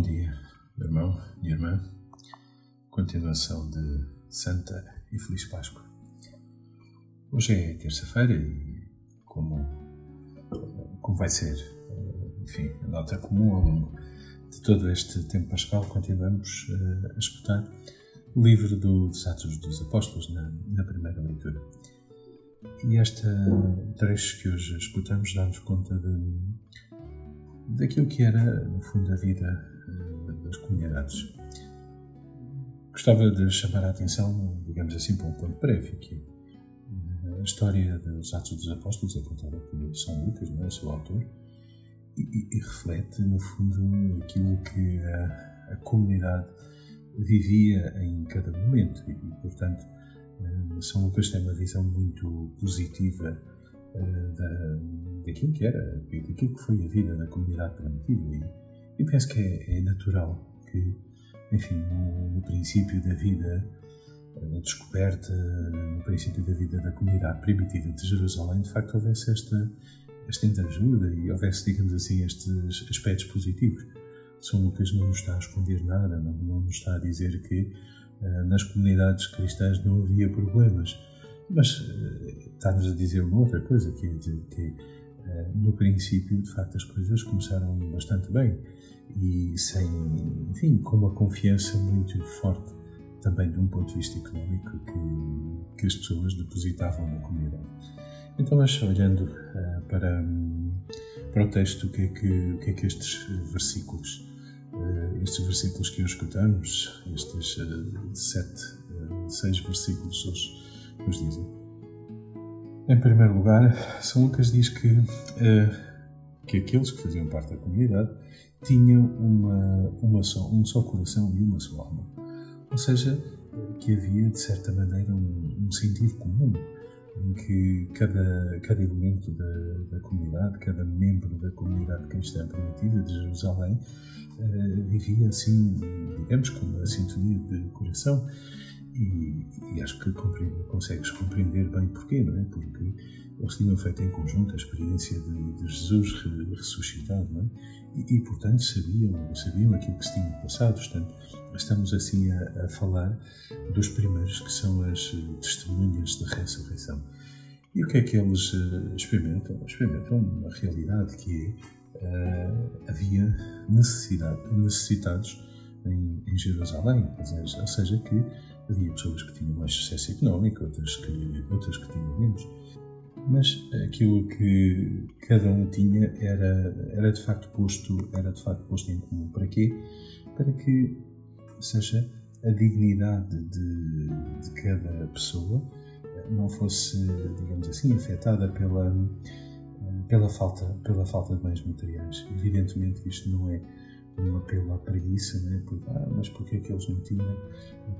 Bom dia, irmão e irmã. Continuação de Santa e Feliz Páscoa. Hoje é terça-feira e, como, como vai ser, enfim, a nota comum ao longo de todo este tempo pascal, continuamos uh, a escutar o livro do, dos Atos dos Apóstolos na, na primeira leitura. E este trecho que hoje escutamos dá-nos conta de, daquilo que era, no fundo, a vida das comunidades. Gostava de chamar a atenção, digamos assim, para um ponto prévio, que é a história dos Atos dos Apóstolos é contada por São Lucas, não é? o seu autor, e, e, e, reflete, no fundo, aquilo que a, a, comunidade vivia em cada momento. E, portanto, eh, São Lucas tem uma visão muito positiva eh, da, daquilo que era, daquilo que foi a vida da comunidade primitiva. E penso que é, é natural que, enfim, no, no, princípio da vida, na descoberta, no princípio da vida da comunidade primitiva de Jerusalém, de facto houvesse esta, esta interajuda e houvesse, digamos assim, estes aspectos positivos. São Lucas não nos está a esconder nada, não, não nos está a dizer que uh, nas comunidades cristãs não havia problemas, mas uh, está-nos a dizer uma outra coisa, que é que uh, no princípio, de facto, as coisas começaram bastante bem e sem, enfim, com uma confiança muito forte também de um ponto de vista económico que, que as pessoas depositavam na comunidade. Então, mas olhando uh, para, para o texto, o que é que, que, é que estes versículos, uh, estes versículos que hoje escutamos, estes uh, sete, seis versículos hoje nos dizem? Em primeiro lugar, São Lucas diz que, que aqueles que faziam parte da comunidade tinham uma, uma só, um só coração e uma só alma. Ou seja, que havia, de certa maneira, um, um sentido comum em que cada, cada elemento da, da, comunidade, cada membro da comunidade cristã primitiva de Jerusalém uh, vivia assim, digamos, com uma sintonia de coração. E, e acho que consegues compreender bem porquê, não é? Porque eles tinham feito em conjunto a experiência de, de Jesus ressuscitado, não é? E, e, portanto, sabiam, sabiam aquilo que se tinha passado. Portanto, estamos assim a, a falar dos primeiros que são as eh, testemunhas da ressurreição. E o que é que eles uh, experimentam? Experimentam uma realidade que é, uh, havia necessidade, necessitados em, em Jerusalém, ou seja, que havia pessoas que tinham mais sucesso económico, outras que, outras que tinham menos. Mas aquilo que cada um tinha era, era de facto posto era de facto posto em comum. Para quê? Para que seja a dignidade de, de cada pessoa não fosse digamos assim afetada pela pela falta pela falta de bens materiais. Evidentemente isto não é apelo à preguiça, né? Porque, ah, mas porquê é que eles não tinham?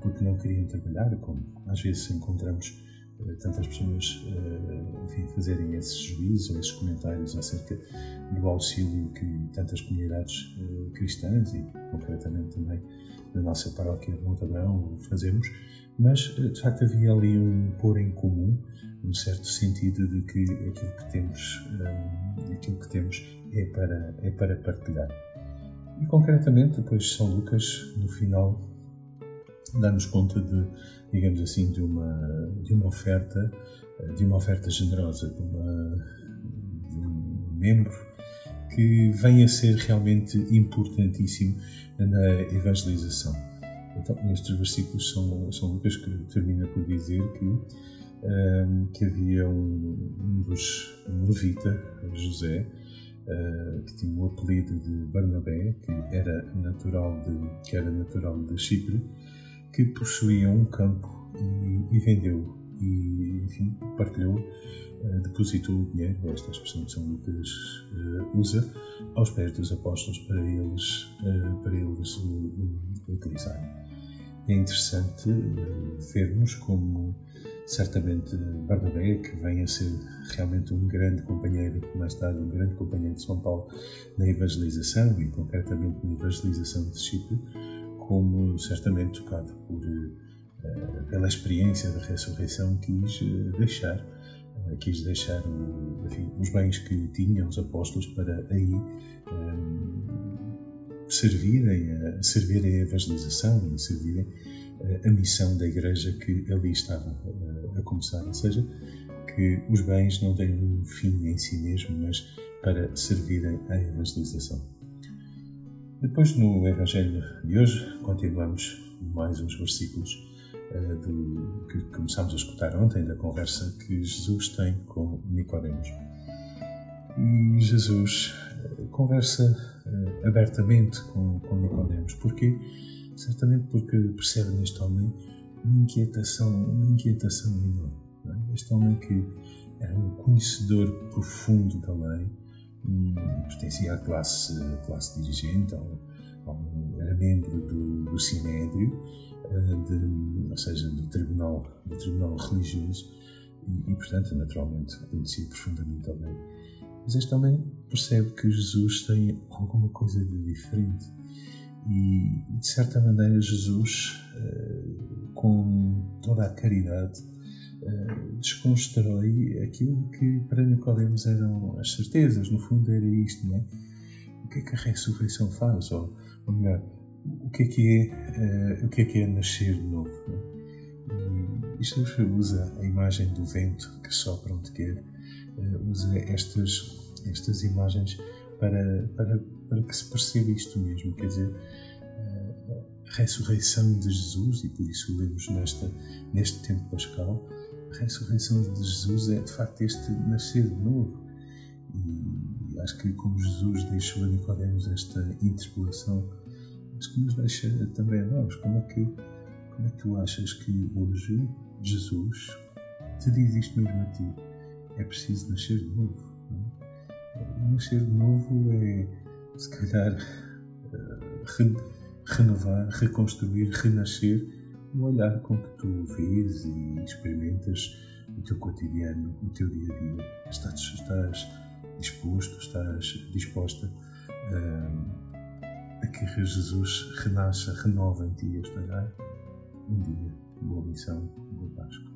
Porque não queriam trabalhar, como às vezes encontramos eh, tantas pessoas eh, enfim, fazerem esses juízos ou esses comentários acerca do auxílio que tantas comunidades eh, cristãs e concretamente também na nossa paróquia de Montadão fazemos, mas de facto havia ali um pôr em comum, um certo sentido de que aquilo que temos, aquilo que temos é para, é para partilhar. E concretamente depois São Lucas, no final dá-nos conta de, digamos assim, de uma, de uma oferta, de uma oferta generosa, de, uma, de um membro que vem a ser realmente importantíssimo na evangelização. Então, nestes versículos são, são Lucas que termina por dizer que, um, que havia um, um dos um levita, José, uh, que tinha o apelido de Barnabé, que era natural de, que era natural de Chipre, que possuía um campo e, e vendeu e, enfim, partilhou, uh, depositou o dinheiro, esta expressão que São Lucas uh, usa, aos pés dos apóstolos para eles, para eles utilizarem. É interessante vermos como, certamente, Barnabé, que vem a ser realmente um grande companheiro, mais tarde um grande companheiro de São Paulo na evangelização e concretamente na evangelização de Chipre, como certamente tocado por, uh, pela experiência da ressurreição, quis uh, deixar, uh, quis deixar enfim, os bens que tinham os apóstolos para aí servirem, a servirem a evangelização, a servirem a missão da Igreja que ali estava a começar. Ou seja, que os bens não têm um fim em si mesmo, mas para servirem à evangelização. Depois, no Evangelho de hoje, continuamos mais uns versículos uh, do, que começámos a escutar ontem, da conversa que Jesus tem com Nicodemos. E Jesus uh, conversa uh, abertamente com, com Nicodemos. Porquê? Certamente porque percebe neste homem uma inquietação, uma inquietação enorme. É? Este homem que era um conhecedor profundo da lei, pertencia à classe, classe dirigente, ao, ao, era membro do, do Sinédrio, eh, de, ou seja, do tribunal, do tribunal religioso, e, e, portanto, naturalmente, conhecia profundamente a lei. Mas este homem percebe que Jesus tem alguma coisa de diferente. E, de certa maneira, Jesus, eh, com toda a caridade, eh, desconstrói aquilo que para Nicodemos eram as certezas, no fundo era isto, não é? O que é que a ressurreição faz? Ou, ou melhor, o que é que é, uh, o que é, que é nascer de novo? É? E Jesus usa a imagem do vento que sopra onde quer, uh, usa estas, estas imagens para, para, para que se perceba isto mesmo, quer dizer, ressurreição de Jesus, e por isso lemos nesta, neste tempo pascal, a ressurreição de Jesus é de facto este nascer de novo. E acho que como Jesus deixou a Nicodemos esta interpelação, acho que nos deixa também a nós. Como é que, como é que tu achas que hoje Jesus te diz isto mesmo a ti? É preciso nascer de novo. Não? Nascer de novo é, se calhar, re, renovar, reconstruir, renascer no olhar com que tu vês e experimentas o teu cotidiano, o teu dia a dia. Estás, estás disposto, estás disposta a, a que Jesus renasça, renova em ti este olhar. Um dia, boa missão, boa Páscoa.